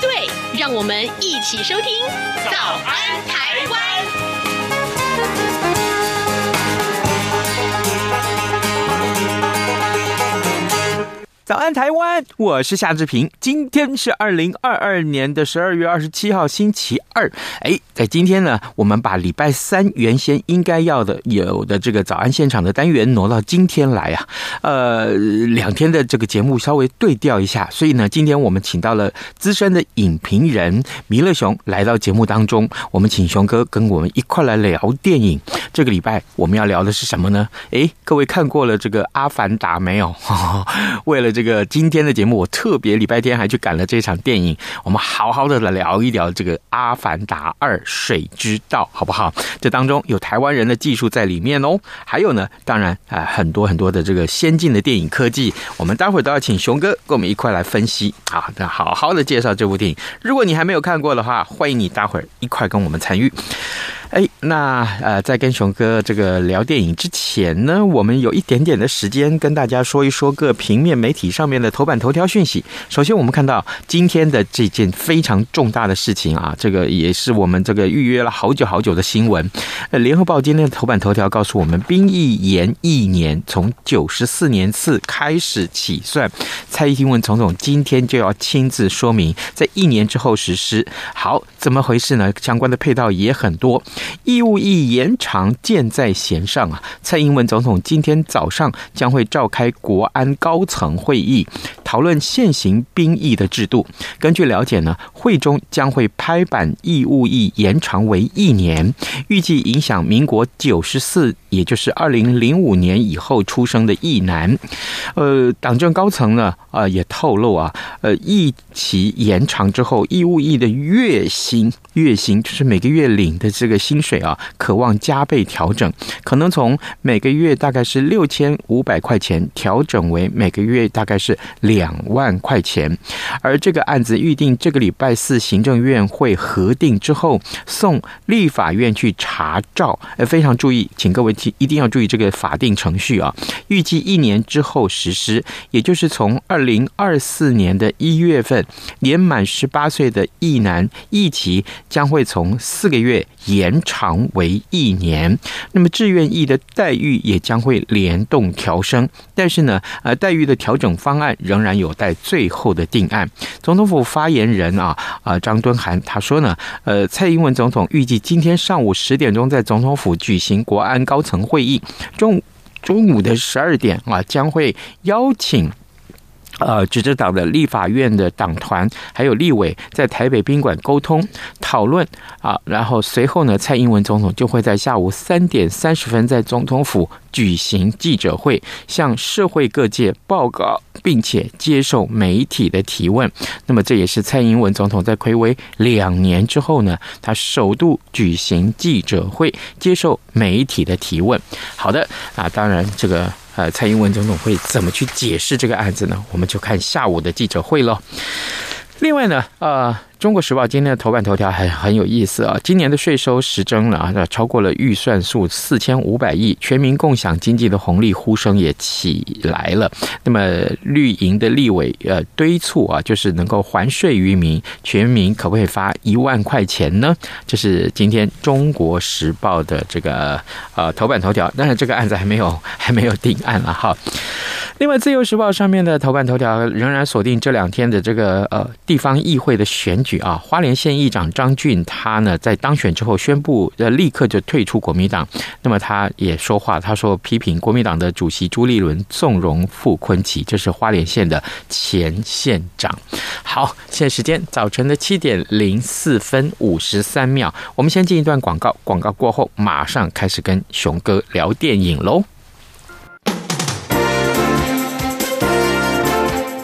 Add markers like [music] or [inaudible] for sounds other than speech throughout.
对，让我们一起收听《早安台湾》。早安，台湾！我是夏志平。今天是二零二二年的十二月二十七号，星期二。哎，在今天呢，我们把礼拜三原先应该要的有的这个早安现场的单元挪到今天来啊。呃，两天的这个节目稍微对调一下，所以呢，今天我们请到了资深的影评人弥勒熊来到节目当中。我们请熊哥跟我们一块来聊电影。这个礼拜我们要聊的是什么呢？哎，各位看过了这个《阿凡达》没有？[laughs] 为了这个今天的节目，我特别礼拜天还去赶了这场电影。我们好好的来聊一聊这个《阿凡达二：水之道》，好不好？这当中有台湾人的技术在里面哦。还有呢，当然啊，很多很多的这个先进的电影科技，我们待会儿都要请熊哥跟我们一块来分析啊，那好好的介绍这部电影。如果你还没有看过的话，欢迎你待会儿一块跟我们参与。哎，那呃，在跟熊哥这个聊电影之前呢，我们有一点点的时间跟大家说一说各平面媒体上面的头版头条讯息。首先，我们看到今天的这件非常重大的事情啊，这个也是我们这个预约了好久好久的新闻。呃，联合报今天的头版头条告诉我们，兵役延一年，从九十四年次开始起算。蔡英文总统今天就要亲自说明，在一年之后实施。好，怎么回事呢？相关的配套也很多。义务役延长箭在弦上啊！蔡英文总统今天早上将会召开国安高层会议，讨论现行兵役的制度。根据了解呢，会中将会拍板义务役延长为一年，预计影响民国九十四，也就是二零零五年以后出生的役男。呃，党政高层呢，啊、呃，也透露啊，呃，役期延长之后，义务役的月薪，薪月薪就是每个月领的这个。薪水啊，可望加倍调整，可能从每个月大概是六千五百块钱调整为每个月大概是两万块钱。而这个案子预定这个礼拜四行政院会核定之后，送立法院去查照。呃，非常注意，请各位一定要注意这个法定程序啊。预计一年之后实施，也就是从二零二四年的一月份，年满十八岁的役男役期将会从四个月延。长为一年，那么志愿役的待遇也将会联动调升，但是呢，呃，待遇的调整方案仍然有待最后的定案。总统府发言人啊，啊张敦涵他说呢，呃，蔡英文总统预计今天上午十点钟在总统府举行国安高层会议，中午中午的十二点啊将会邀请。呃，执政党的立法院的党团还有立委在台北宾馆沟通讨论啊，然后随后呢，蔡英文总统就会在下午三点三十分在总统府举行记者会，向社会各界报告，并且接受媒体的提问。那么这也是蔡英文总统在魁违两年之后呢，他首度举行记者会，接受媒体的提问。好的啊，当然这个。呃，蔡英文总统会怎么去解释这个案子呢？我们就看下午的记者会喽。另外呢，呃。中国时报今天的头版头条还很有意思啊！今年的税收实征了啊，超过了预算数四千五百亿，全民共享经济的红利呼声也起来了。那么绿营的立委呃敦促啊，就是能够还税于民，全民可不可以发一万块钱呢？这是今天中国时报的这个呃头版头条。当然这个案子还没有 [laughs] 还没有定案了哈。另外自由时报上面的头版头条仍然锁定这两天的这个呃地方议会的选举。啊，花莲县议长张俊他呢在当选之后宣布，呃，立刻就退出国民党。那么他也说话，他说批评国民党的主席朱立伦纵容傅昆萁，这是花莲县的前县长。好，现在时间早晨的七点零四分五十三秒，我们先进一段广告，广告过后马上开始跟熊哥聊电影喽。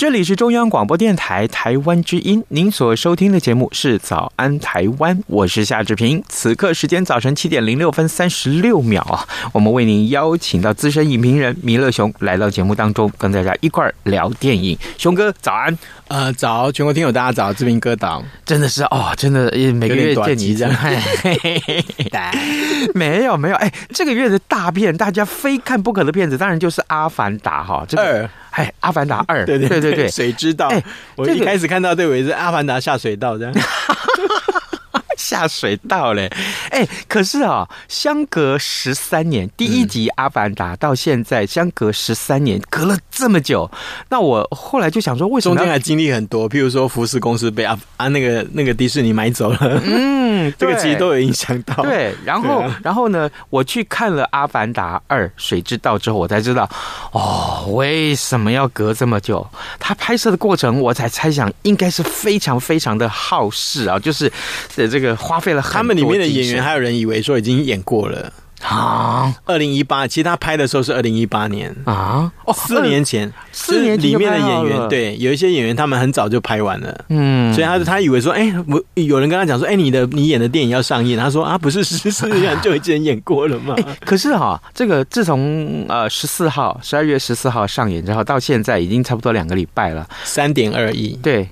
这里是中央广播电台台湾之音，您所收听的节目是《早安台湾》，我是夏志平。此刻时间早晨七点零六分三十六秒啊，我们为您邀请到资深影评人弥勒熊来到节目当中，跟大家一块儿聊电影。熊哥，早安！呃，早，全国听友大家早，志平哥早，真的是哦，真的每个月见你一次，[laughs] [laughs] 没有没有，哎，这个月的大片，大家非看不可的片子，当然就是《阿凡达》哈，这个。哎，《阿凡达二》对对对对对，谁知道？欸、我一开始看到，这，我以为是《阿凡达下水道》这样。[laughs] 下水道嘞，哎，可是啊，相隔十三年，第一集《阿凡达》到现在相隔十三年，隔了这么久，那我后来就想说，为什么中间还经历很多？譬如说，福斯公司被阿啊那个那个迪士尼买走了，嗯，[laughs] 这个其实都有影响到。对，然后然后呢，我去看了《阿凡达二：水之道》之后，我才知道，哦，为什么要隔这么久？他拍摄的过程，我才猜想应该是非常非常的耗时啊，就是的这个。花费了他们里面的演员，还有人以为说已经演过了。啊。二零一八，其实他拍的时候是二零一八年。啊，哦，四年前，四年里面的演员，对，有一些演员他们很早就拍完了，嗯，所以他他以为说，哎，我有人跟他讲说，哎，你的你演的电影要上映，他说啊，不是十四年就已经演过了吗？可是哈，这个自从呃十四号十二月十四号上演之后，到现在已经差不多两个礼拜了，三点二亿，对。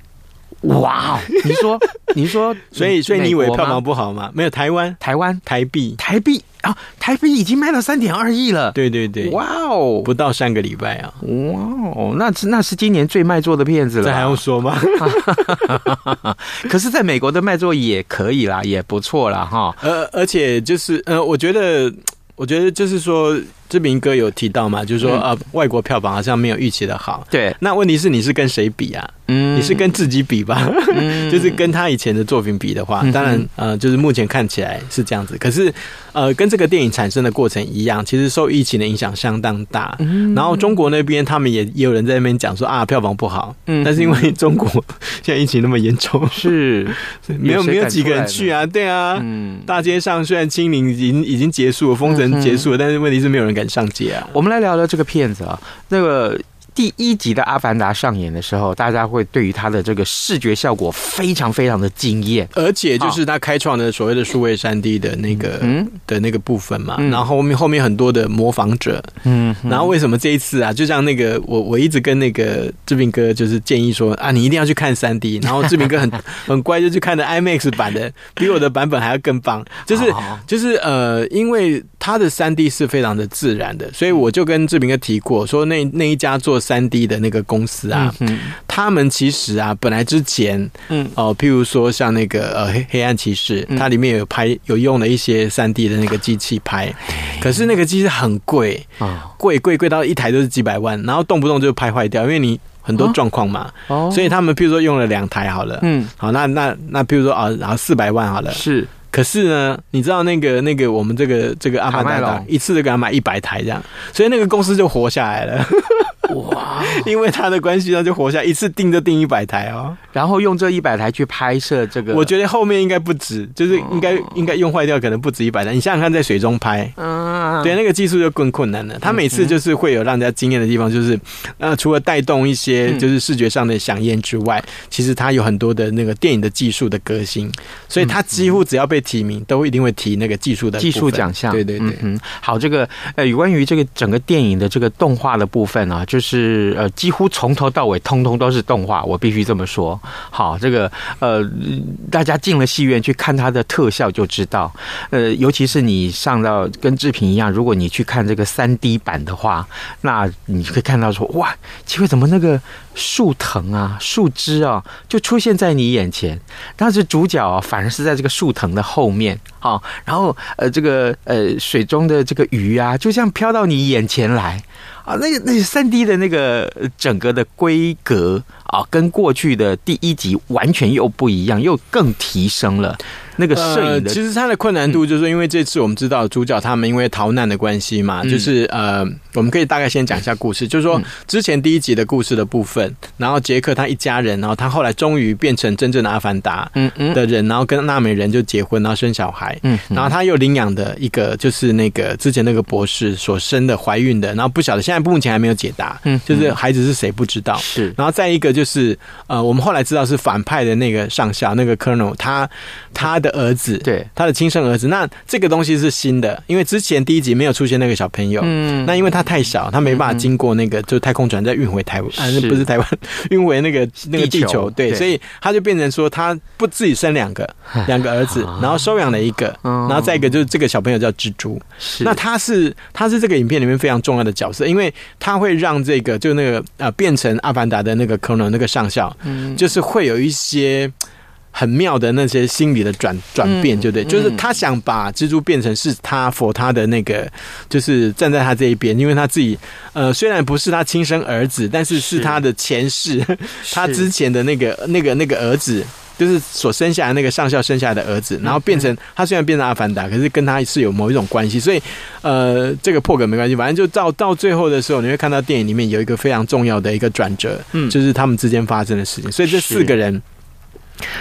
哇！[laughs] 你说，你说，[laughs] 所以，所以你以为票房不好吗？没有，台湾，台湾，台币，台币啊，台币已经卖到三点二亿了。对对对，哇哦，不到三个礼拜啊，哇哦，那是那是今年最卖座的片子了，这还用说吗？[laughs] 可是，在美国的卖座也可以啦，也不错啦。哈。呃，而且就是呃，我觉得，我觉得就是说。志明哥有提到嘛，就是说啊，外国票房好像没有预期的好。对，那问题是你是跟谁比啊？嗯，你是跟自己比吧？嗯，[laughs] 就是跟他以前的作品比的话，当然呃，就是目前看起来是这样子。可是呃，跟这个电影产生的过程一样，其实受疫情的影响相当大。嗯，然后中国那边他们也也有人在那边讲说啊，票房不好。嗯，但是因为中国 [laughs] 现在疫情那么严重，是 [laughs] 没有没有几个人去啊？对啊，嗯，大街上虽然清零已经已经结束了，封城结束了，但是问题是没有人。敢上街啊！我们来聊聊这个骗子啊，那个。第一集的《阿凡达》上演的时候，大家会对于它的这个视觉效果非常非常的惊艳，而且就是它开创的所谓的数位三 D 的那个嗯。的那个部分嘛。然后后面后面很多的模仿者，嗯，然后为什么这一次啊，就像那个我我一直跟那个志明哥就是建议说啊，你一定要去看三 D，然后志明哥很 [laughs] 很乖就去看的 IMAX 版的，比我的版本还要更棒，就是就是呃，因为它的三 D 是非常的自然的，所以我就跟志明哥提过说那那一家做。三 D 的那个公司啊，嗯，他们其实啊，本来之前，嗯，哦，譬如说像那个呃黑黑暗骑士，它里面有拍有用了一些三 D 的那个机器拍，可是那个机器很贵啊，贵贵贵到一台都是几百万，然后动不动就拍坏掉，因为你很多状况嘛，哦，所以他们譬如说用了两台好了，嗯，好，那那那譬如说啊，然后四百万好了，是。可是呢，你知道那个那个我们这个这个阿凡达一次就给他买一百台这样，所以那个公司就活下来了。哇！因为他的关系，他就活下来，一次订就订一百台哦，然后用这一百台去拍摄这个。我觉得后面应该不止，就是应该应该用坏掉，可能不止一百台。你想想看，在水中拍，嗯，啊，对，那个技术就更困难了。他每次就是会有让人家惊艳的地方，就是呃，除了带动一些就是视觉上的饗宴之外，其实他有很多的那个电影的技术的革新，所以他几乎只要被提名，都一定会提那个技术的技术奖项。对对对，嗯，好，这个呃，有关于这个整个电影的这个动画的部分啊，就是呃，几乎从头到尾通通都是动画，我必须这么说。好，这个呃，大家进了戏院去看它的特效就知道，呃，尤其是你上到跟志平一样，如果你去看这个三 D 版的话，那你可以看到说，哇，奇怪，怎么那个树藤啊、树枝啊，就出现在你眼前，但是主角啊，反而是在这个树藤的后面啊，然后呃，这个呃，水中的这个鱼啊，就这样飘到你眼前来。啊，那个那三 D 的那个整个的规格啊，跟过去的第一集完全又不一样，又更提升了。那个摄影的，呃，其实它的困难度就是，因为这次我们知道主角他们因为逃难的关系嘛，嗯、就是呃，我们可以大概先讲一下故事，就是说之前第一集的故事的部分，然后杰克他一家人，然后他后来终于变成真正的阿凡达嗯嗯。的人，然后跟纳美人就结婚，然后生小孩，嗯，然后他又领养的一个就是那个之前那个博士所生的怀孕的，然后不晓得现在目前还没有解答，嗯，就是孩子是谁不知道，是，然后再一个就是呃，我们后来知道是反派的那个上校那个 Colonel，他他的。儿子，对，他的亲生儿子，那这个东西是新的，因为之前第一集没有出现那个小朋友，嗯，那因为他太小，他没办法经过那个就太空船再运回台湾，不是台湾，运回那个那个地球，对，所以他就变成说他不自己生两个两个儿子，然后收养了一个，然后再一个就是这个小朋友叫蜘蛛，是那他是他是这个影片里面非常重要的角色，因为他会让这个就那个呃变成阿凡达的那个可能那个上校，嗯，就是会有一些。很妙的那些心理的转转变，对不对？就是他想把蜘蛛变成是他 for 他的那个，就是站在他这一边，因为他自己呃虽然不是他亲生儿子，但是是他的前世，[laughs] 他之前的那个那个那个儿子，就是所生下来那个上校生下来的儿子，然后变成他虽然变成阿凡达，可是跟他是有某一种关系，所以呃这个破梗没关系，反正就到到最后的时候，你会看到电影里面有一个非常重要的一个转折，嗯，就是他们之间发生的事情，所以这四个人。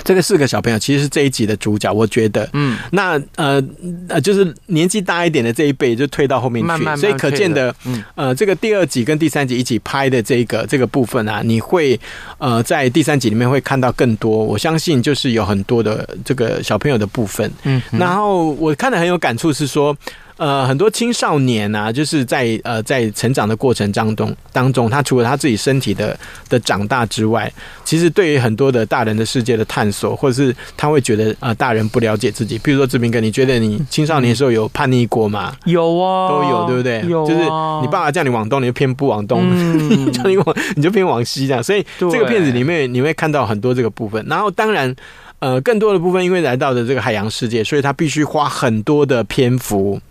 这个四个小朋友其实是这一集的主角，我觉得，嗯，那呃呃，就是年纪大一点的这一辈就推到后面去，慢慢慢所以可见的，嗯，呃，这个第二集跟第三集一起拍的这个这个部分啊，你会呃在第三集里面会看到更多，我相信就是有很多的这个小朋友的部分，嗯，然后我看的很有感触是说。呃，很多青少年啊，就是在呃在成长的过程当中当中，他除了他自己身体的的长大之外，其实对于很多的大人的世界的探索，或者是他会觉得呃大人不了解自己。比如说志明哥，你觉得你青少年的时候有叛逆过吗？有啊，都有，对不对？有啊，就是你爸爸叫你往东，你就偏不往东；嗯、[laughs] 叫你往，[laughs] 你就偏往西这样。所以这个片子里面你会看到很多这个部分。然后当然。呃，更多的部分，因为来到的这个海洋世界，所以他必须花很多的篇幅，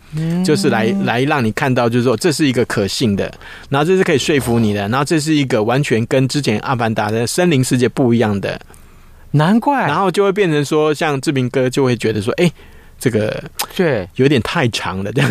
就是来来让你看到，就是说这是一个可信的，然后这是可以说服你的，然后这是一个完全跟之前阿凡达的森林世界不一样的，难怪，然后就会变成说，像志明哥就会觉得说，哎，这个对，有点太长了，对。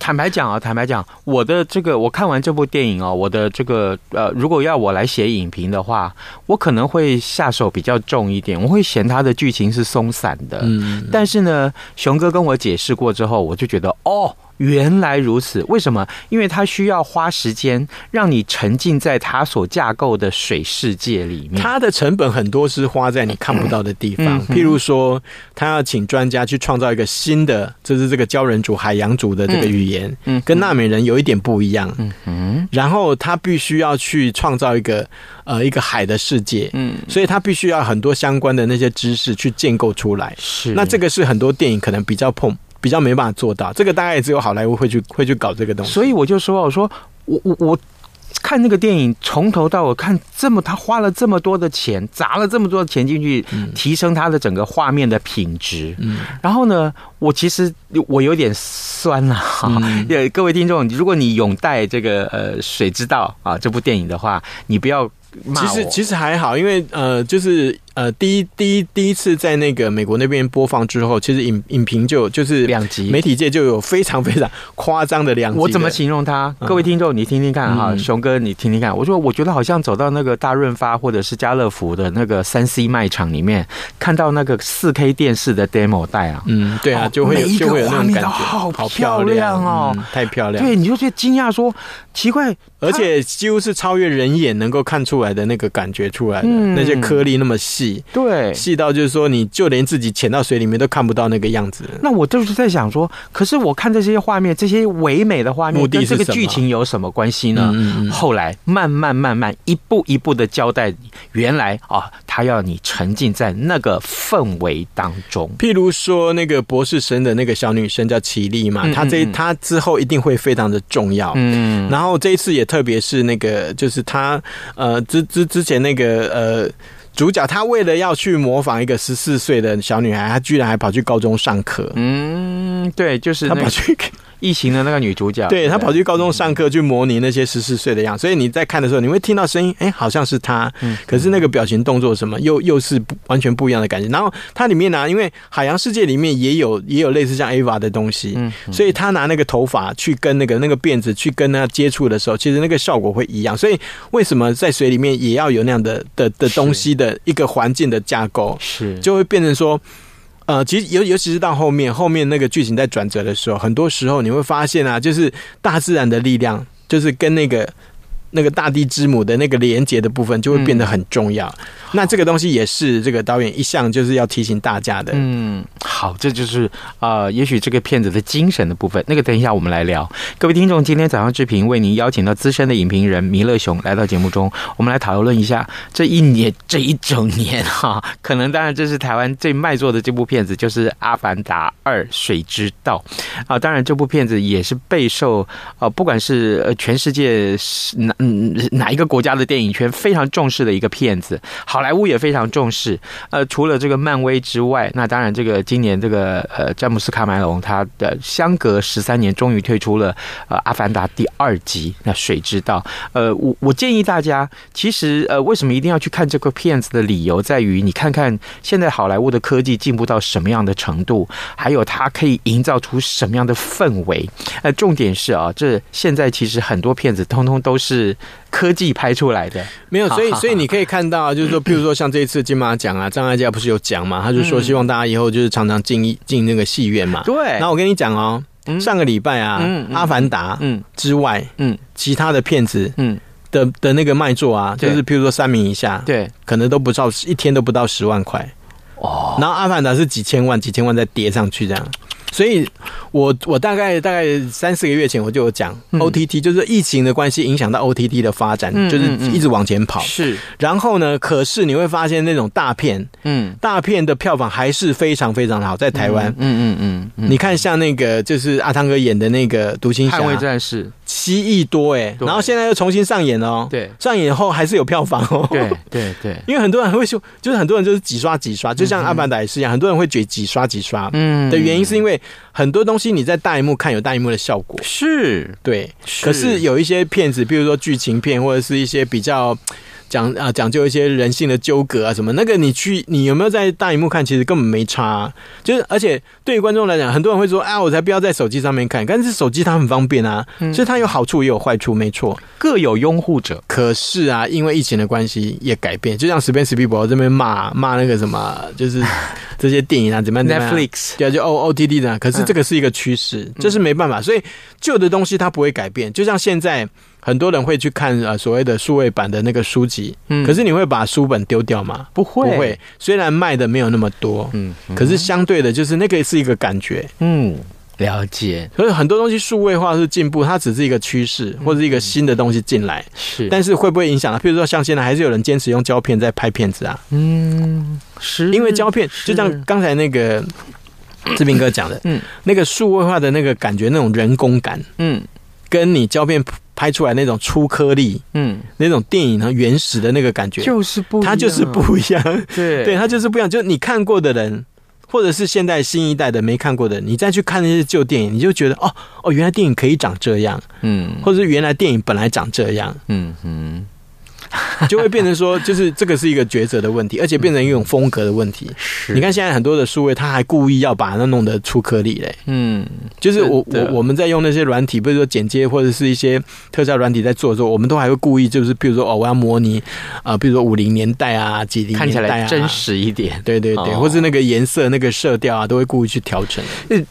坦白讲啊，坦白讲，我的这个我看完这部电影啊，我的这个呃，如果要我来写影评的话，我可能会下手比较重一点，我会嫌它的剧情是松散的。嗯，但是呢，熊哥跟我解释过之后，我就觉得哦。原来如此，为什么？因为它需要花时间让你沉浸在它所架构的水世界里面。它的成本很多是花在你看不到的地方，嗯、譬如说，他要请专家去创造一个新的，就是这个鲛人族、海洋族的这个语言，嗯，跟纳美人有一点不一样，嗯嗯。然后他必须要去创造一个呃一个海的世界，嗯，所以他必须要很多相关的那些知识去建构出来。是，那这个是很多电影可能比较碰。比较没办法做到，这个大概也只有好莱坞会去会去搞这个东西。所以我就说，我说我我我看那个电影从头到尾看这么，他花了这么多的钱，砸了这么多的钱进去，提升他的整个画面的品质。嗯，然后呢，我其实我有点酸了哈。嗯、[laughs] 各位听众，如果你拥戴这个呃《水之道》啊这部电影的话，你不要。其实其实还好，因为呃，就是呃，第一第一第一次在那个美国那边播放之后，其实影影评就就是两集，媒体界就有非常非常夸张的两极。我怎么形容它？各位听众，你听听看哈，熊哥你听听看。我说，我觉得好像走到那个大润发或者是家乐福的那个三 C 卖场里面，看到那个四 K 电视的 demo 带啊。嗯，对啊，就会有就会有那种感觉，好漂亮哦，太漂亮。对，你就觉得惊讶说奇怪，而且几乎是超越人眼能够看出来的那个感觉出来的，那些颗粒那么细。对，细到就是说，你就连自己潜到水里面都看不到那个样子。那我就是在想说，可是我看这些画面，这些唯美的画面，跟这个剧情有什么关系呢？嗯嗯、后来慢慢慢慢一步一步的交代，原来啊，他要你沉浸在那个氛围当中。譬如说，那个博士生的那个小女生叫齐丽嘛，她、这她之后一定会非常的重要。嗯，然后这一次也特别是那个，就是她呃之之之前那个呃。主角他为了要去模仿一个十四岁的小女孩，他居然还跑去高中上课。嗯，对，就是他跑去。异形的那个女主角，对，她跑去高中上课，去模拟那些十四岁的样子，所以你在看的时候，你会听到声音，哎，好像是她，可是那个表情动作什么，又又是不完全不一样的感觉。然后它里面呢，因为海洋世界里面也有也有类似像 Ava 的东西，所以他拿那个头发去跟那个那个辫子去跟他接触的时候，其实那个效果会一样。所以为什么在水里面也要有那样的的的东西的一个环境的架构，是就会变成说。呃，其实尤尤其是到后面，后面那个剧情在转折的时候，很多时候你会发现啊，就是大自然的力量，就是跟那个。那个大地之母的那个连接的部分就会变得很重要。嗯、那这个东西也是这个导演一向就是要提醒大家的。嗯，好，这就是啊、呃，也许这个片子的精神的部分。那个等一下我们来聊。各位听众，今天早上志平为您邀请到资深的影评人弥勒熊来到节目中，我们来讨论一下这一年这一整年哈，可能当然这是台湾最卖座的这部片子，就是《阿凡达二：水之道》啊。当然这部片子也是备受啊，不管是呃全世界是哪。嗯，哪一个国家的电影圈非常重视的一个片子，好莱坞也非常重视。呃，除了这个漫威之外，那当然这个今年这个呃詹姆斯卡麦隆他的相隔十三年终于推出了呃《阿凡达》第二集，那谁知道。呃，我我建议大家，其实呃为什么一定要去看这个片子的理由在于，你看看现在好莱坞的科技进步到什么样的程度，还有它可以营造出什么样的氛围。呃，重点是啊，这现在其实很多片子通通都是。科技拍出来的没有，所以所以你可以看到，就是说，譬如说像这一次金马奖啊，张艾嘉不是有讲嘛？他就说希望大家以后就是常常进进那个戏院嘛。对。那我跟你讲哦，上个礼拜啊，《阿凡达》嗯之外，嗯，其他的片子嗯的的那个卖座啊，就是譬如说三名以下，对，可能都不到一天都不到十万块哦。然后《阿凡达》是几千万几千万再叠上去这样。所以我，我我大概大概三四个月前我就有讲，OTT 就是疫情的关系影响到 OTT 的发展，就是一直往前跑。是，然后呢，可是你会发现那种大片，嗯，大片的票房还是非常非常的好，在台湾，嗯嗯嗯，你看像那个就是阿汤哥演的那个独行侠，捍卫战士，七亿多哎，然后现在又重新上演哦，对，上演后还是有票房哦，对 [laughs] 对对，因为很多人会说，就是很多人就是几刷几刷，就像阿凡达也是一样，很多人会觉得几刷几刷，嗯，的原因是因为。很多东西你在大荧幕看有大荧幕的效果，是。对，可是有一些片子，比如说剧情片或者是一些比较。讲啊，讲究一些人性的纠葛啊，什么那个你去，你有没有在大荧幕看？其实根本没差啊。就是而且对于观众来讲，很多人会说：“啊，我才不要在手机上面看。”但是手机它很方便啊，所以它有好处也有坏处，没错，各有拥护者。可是啊，因为疫情的关系也改变，就像史宾史匹柏这边骂骂那个什么，就是 [laughs] 这些电影啊，怎么样？Netflix 对啊，就 O O T D 的。可是这个是一个趋势，这是没办法。所以旧的东西它不会改变，就像现在。很多人会去看呃所谓的数位版的那个书籍，嗯，可是你会把书本丢掉吗？不会，不会。虽然卖的没有那么多，嗯，可是相对的，就是那个是一个感觉，嗯，了解。所以很多东西数位化是进步，它只是一个趋势或者是一个新的东西进来，是。但是会不会影响呢？譬如说像现在还是有人坚持用胶片在拍片子啊，嗯，是因为胶片就像刚才那个 [coughs] 志斌哥讲的，嗯，那个数位化的那个感觉，那种人工感，嗯，跟你胶片。拍出来那种粗颗粒，嗯，那种电影和原始的那个感觉，就是不，它就是不一样，[laughs] 对，对，它就是不一样。就你看过的人，或者是现在新一代的没看过的人，你再去看那些旧电影，你就觉得哦哦，原来电影可以长这样，嗯，或者是原来电影本来长这样，嗯嗯。[laughs] 就会变成说，就是这个是一个抉择的问题，而且变成一种风格的问题。是你看现在很多的数位，他还故意要把它弄得出颗粒嘞。嗯，就是我我我们在用那些软体，比如说剪接或者是一些特效软体在做的时候，我们都还会故意就是，比如说哦，我要模拟啊，比如说五零年代啊，几零年代啊，看起来真实一点。对对对，或是那个颜色、那个色调啊，都会故意去调整。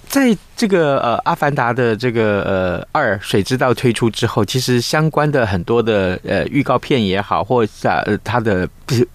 在这个呃《阿凡达》的这个呃二水之道推出之后，其实相关的很多的呃预告片也好，或者呃它的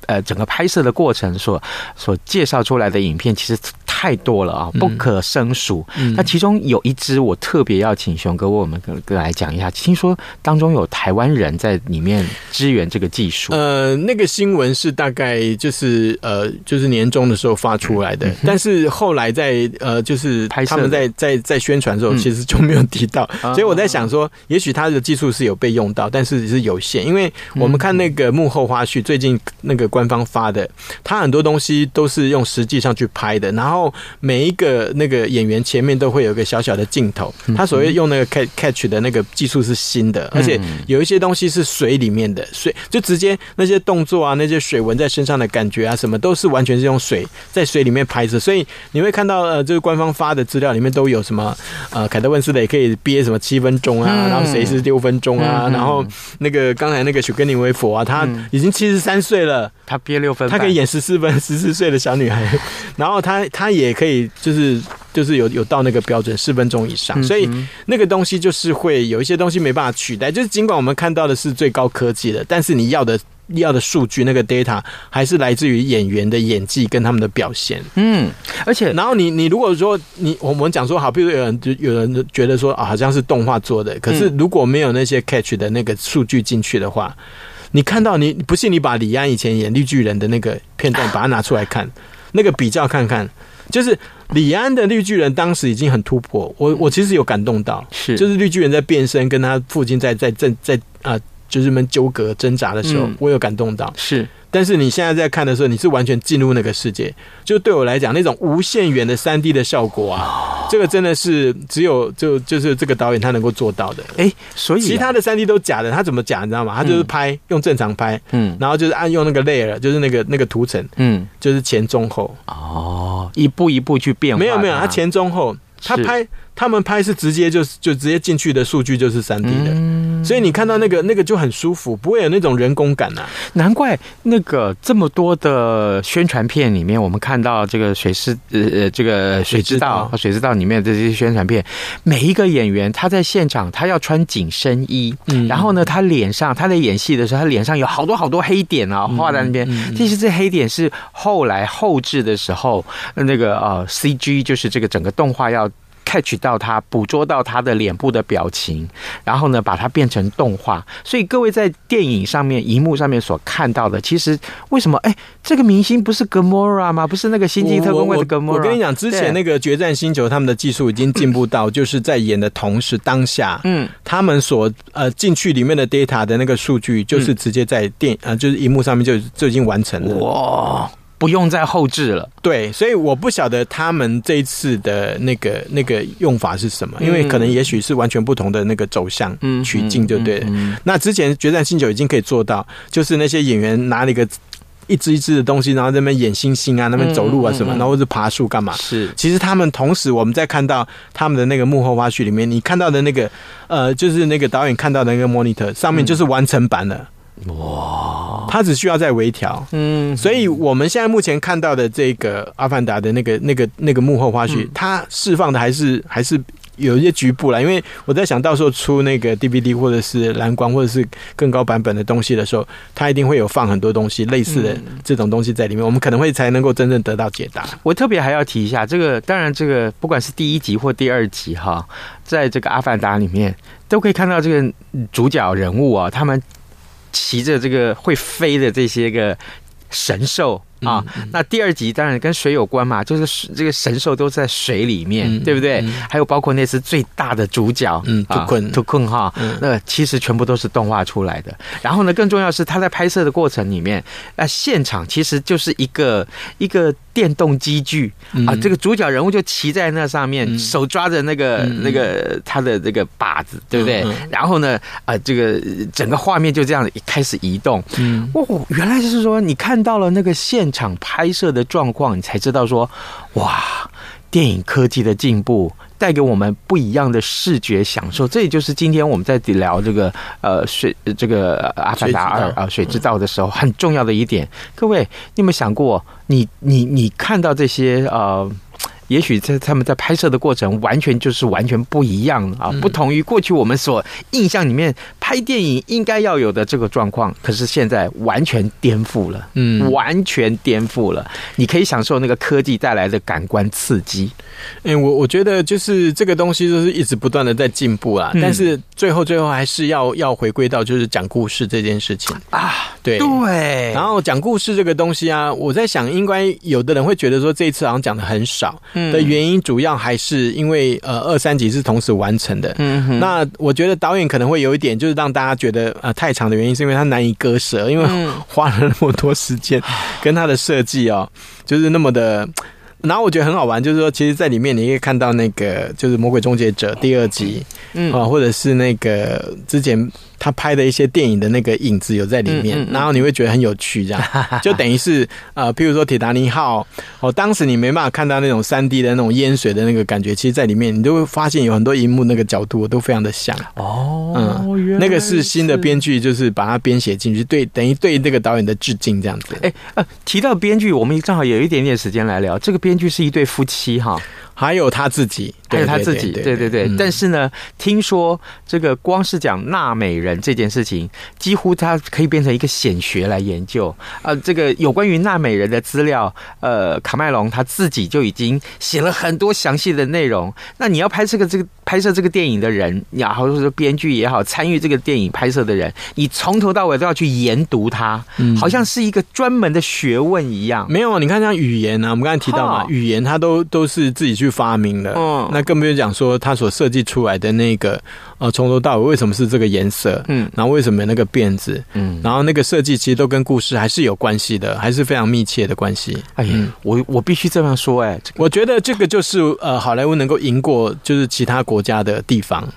呃整个拍摄的过程所所介绍出来的影片，其实太多了啊，不可胜数。那、嗯、其中有一支我特别要请熊哥为我们哥来讲一下，听说当中有台湾人在里面支援这个技术。呃，那个新闻是大概就是呃就是年终的时候发出来的，嗯、但是后来在呃就是他们在在在宣传的时候，其实就没有提到。嗯、所以我在想说，也许他的技术是有被用到，但是是有限，因为我们看那个幕后花絮，最近那个官方发的，他很多东西都是用实际上去拍的，然后每一个那个演员前面都会有一个小小的镜头。他所谓用那个 catch catch 的那个技术是新的，而且有一些东西是水里面的水，就直接那些动作啊，那些水纹在身上的感觉啊，什么都是完全是用水在水里面拍摄，所以你会看到呃，就是官方发的资料里面都有什么呃，凯特温斯的也可以憋什么七分钟啊，然后谁是六分钟啊，然后那个刚才那个许根尼维佛啊，他已经七十三岁了，他憋六分，他可以演十四分十四岁的小女孩，然后他他也可以就是就是有有到那个标准四分钟以上，所以那个东西就是会有一些东西没办法取代，就是尽管我们看到的是最高科技的，但是你要的。要的数据那个 data 还是来自于演员的演技跟他们的表现。嗯，而且然后你你如果说你我们讲说好，比如有人就有人觉得说啊，好像是动画做的，可是如果没有那些 catch 的那个数据进去的话，你看到你不信你把李安以前演绿巨人的那个片段 [laughs] 把它拿出来看，那个比较看看，就是李安的绿巨人当时已经很突破，我我其实有感动到，是就是绿巨人在变身跟他父亲在在在在啊。就是们纠葛挣扎的时候，我有感动到。是，但是你现在在看的时候，你是完全进入那个世界。就对我来讲，那种无限远的三 D 的效果啊，这个真的是只有就就是这个导演他能够做到的。哎，所以其他的三 D 都假的，他怎么假？你知道吗？他就是拍用正常拍，嗯，然后就是按用那个 layer，就是那个那个图层，嗯，就是前中后。哦，一步一步去变化。没有没有，他前中后，他拍。他们拍是直接就就直接进去的数据就是三 D 的，嗯、所以你看到那个那个就很舒服，不会有那种人工感呐、啊。难怪那个这么多的宣传片里面，我们看到这个水师呃呃这个水之道和水之道里面的这些宣传片，每一个演员他在现场他要穿紧身衣，嗯、然后呢他脸上他在演戏的时候，他脸上有好多好多黑点啊画在那边，其实这黑点是后来后置的时候那个呃 CG 就是这个整个动画要。Catch 到他，捕捉到他的脸部的表情，然后呢，把它变成动画。所以各位在电影上面、荧幕上面所看到的，其实为什么？哎，这个明星不是 Gamora 吗？不是那个星际特工队的 Gamora？我跟你讲，之前那个《决战星球》他们的技术已经进步到，就是在演的同时，当下，嗯，他们所呃进去里面的 data 的那个数据，就是直接在电呃就是荧幕上面就就已经完成了。哇！不用再后置了，对，所以我不晓得他们这一次的那个那个用法是什么，因为可能也许是完全不同的那个走向取景，就对了。那之前《决战星球》已经可以做到，就是那些演员拿了一个一只一只的东西，然后在那边演星星啊，那边走路啊什么，然后或者爬树干嘛？是，其实他们同时我们在看到他们的那个幕后花絮里面，你看到的那个呃，就是那个导演看到的那个 monitor 上面就是完成版了。哇，他只需要再微调，嗯，所以我们现在目前看到的这个《阿凡达》的那个、那个、那个幕后花絮，它释放的还是还是有一些局部啦。因为我在想到时候出那个 DVD 或者是蓝光或者是更高版本的东西的时候，它一定会有放很多东西类似的这种东西在里面，我们可能会才能够真正得到解答。我特别还要提一下，这个当然这个不管是第一集或第二集哈，在这个《阿凡达》里面都可以看到这个主角人物啊，他们。骑着这个会飞的这些个神兽啊。那第二集当然跟水有关嘛，就是这个神兽都在水里面，对不对？还有包括那次最大的主角，嗯，图坤。图坤哈，那其实全部都是动画出来的。然后呢，更重要是他在拍摄的过程里面，那现场其实就是一个一个电动机具啊，这个主角人物就骑在那上面，手抓着那个那个他的这个把子，对不对？然后呢，啊，这个整个画面就这样一开始移动，嗯，哦，原来就是说你看到了那个现场拍摄的状况，你才知道说，哇，电影科技的进步。带给我们不一样的视觉享受，这也就是今天我们在聊这个呃水这个《阿凡达二》啊水之道的时候很重要的一点。各位，你有没有想过，你你你看到这些呃？也许在他们在拍摄的过程，完全就是完全不一样啊，不同于过去我们所印象里面拍电影应该要有的这个状况。可是现在完全颠覆了，嗯，完全颠覆了。你可以享受那个科技带来的感官刺激。嗯，我我觉得就是这个东西就是一直不断的在进步啊，但是最后最后还是要要回归到就是讲故事这件事情啊，对对。然后讲故事这个东西啊，我在想，应该有的人会觉得说这一次好像讲的很少。的原因主要还是因为呃二三集是同时完成的，那我觉得导演可能会有一点就是让大家觉得呃太长的原因，是因为他难以割舍，因为花了那么多时间跟他的设计哦，就是那么的，然后我觉得很好玩，就是说其实在里面你可以看到那个就是《魔鬼终结者》第二集，嗯啊，或者是那个之前。他拍的一些电影的那个影子有在里面，嗯嗯嗯、然后你会觉得很有趣，这样 [laughs] 就等于是呃，譬如说铁达尼号，哦，当时你没办法看到那种三 D 的那种淹水的那个感觉，其实，在里面你都会发现有很多荧幕那个角度都非常的像哦，嗯，那个是新的编剧，就是把它编写进去，对，等于对那个导演的致敬这样子。哎，呃，提到编剧，我们正好有一点点时间来聊，这个编剧是一对夫妻哈。还有他自己，还有他自己，对对对。但是呢，听说这个光是讲纳美人这件事情，几乎它可以变成一个显学来研究。呃，这个有关于纳美人的资料，呃，卡麦隆他自己就已经写了很多详细的内容。那你要拍这个这个拍摄这个电影的人，然后说编剧也好，参与这个电影拍摄的人，你从头到尾都要去研读它，好像是一个专门的学问一样。没有，你看像语言呢，我们刚才提到嘛，语言它都都是自己去。去发明的，嗯，那更不用讲说他所设计出来的那个，呃，从头到尾为什么是这个颜色，嗯，然后为什么那个辫子，嗯，然后那个设计其实都跟故事还是有关系的，还是非常密切的关系。哎呀，我我必须这样说，哎，我觉得这个就是呃，好莱坞能够赢过就是其他国家的地方，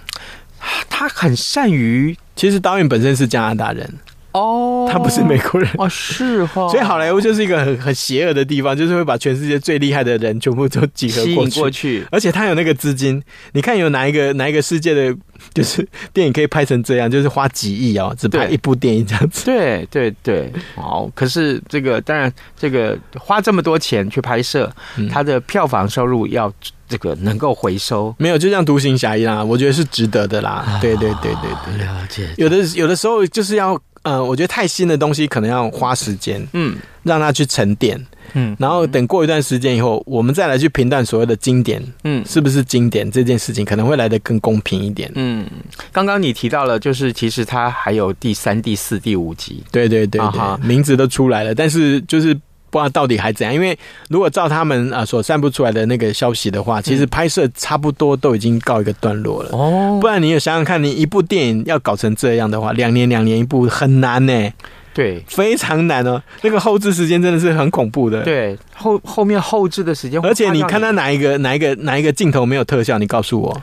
他很善于，其实导演本身是加拿大人。哦，他不是美国人。哦，是哈，[laughs] 所以好莱坞就是一个很很邪恶的地方，就是会把全世界最厉害的人全部都集合过去，过去，而且他有那个资金，你看有哪一个哪一个世界的，[laughs] 就是电影可以拍成这样，就是花几亿哦，只拍一部电影这样子，对对对，好，可是这个当然这个花这么多钱去拍摄，他的票房收入要这个能够回收，没有就像独行侠一样，我觉得是值得的啦，对对对对对，了解，有的有的时候就是要。嗯，我觉得太新的东西可能要花时间，嗯，让它去沉淀，嗯，然后等过一段时间以后，我们再来去评断所谓的经典，嗯，是不是经典这件事情可能会来得更公平一点，嗯。刚刚你提到了，就是其实它还有第三、第四、第五集，对对对对，名字都出来了，但是就是。不知道到底还怎样，因为如果照他们啊所散布出来的那个消息的话，其实拍摄差不多都已经告一个段落了。哦，不然你也想想看，你一部电影要搞成这样的话，两年两年一部很难呢。对，非常难哦。那个后置时间真的是很恐怖的。对，后后面后置的时间，而且你看他哪一个哪一个哪一个镜头没有特效？你告诉我。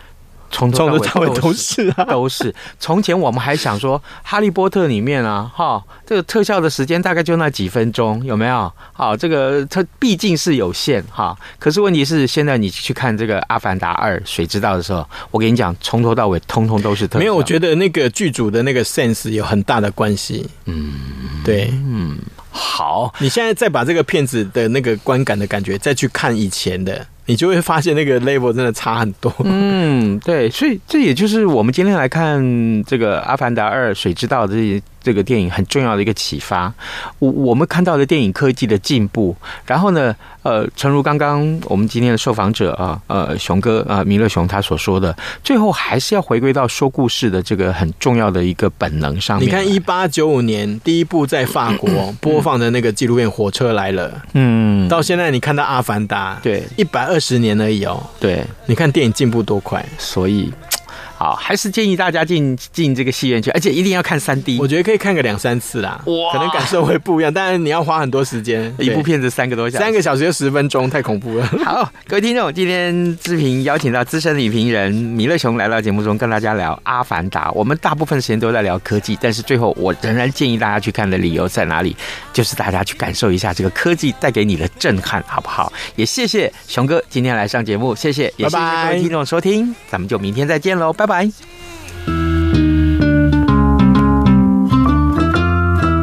从头到尾都是啊，[laughs] 都是。从前我们还想说，《哈利波特》里面啊，哈，这个特效的时间大概就那几分钟，有没有？好，这个它毕竟是有限哈。可是问题是，现在你去看这个《阿凡达二：水之道》的时候，我跟你讲，从头到尾通通都是特效。没有，我觉得那个剧组的那个 sense 有很大的关系。嗯，对，嗯，好。你现在再把这个片子的那个观感的感觉，再去看以前的。你就会发现那个 [laughs] level 真的差很多。嗯，对，所以这也就是我们今天来看这个《阿凡达二：水之道》这这个电影很重要的一个启发。我我们看到的电影科技的进步，然后呢，呃，诚如刚刚我们今天的受访者啊，呃，熊哥啊，弥勒熊他所说的，最后还是要回归到说故事的这个很重要的一个本能上面。你看，一八九五年第一部在法国播放的那个纪录片《火车来了》，嗯，到现在你看到《阿凡达》，对，一百二十年而已哦。对，你看电影进步多快，所以。好，还是建议大家进进这个戏院去，而且一定要看三 D。我觉得可以看个两三次啦，哇，可能感受会不一样。当然你要花很多时间，[laughs] 一部片子三个多小时，三个小时就十分钟，太恐怖了。[laughs] 好，各位听众，今天志平邀请到资深影评人米勒熊来到节目中，跟大家聊《阿凡达》。我们大部分时间都在聊科技，但是最后我仍然建议大家去看的理由在哪里？就是大家去感受一下这个科技带给你的震撼，好不好？也谢谢熊哥今天来上节目，谢谢，也谢谢各位听众收听，咱们就明天再见喽，拜拜。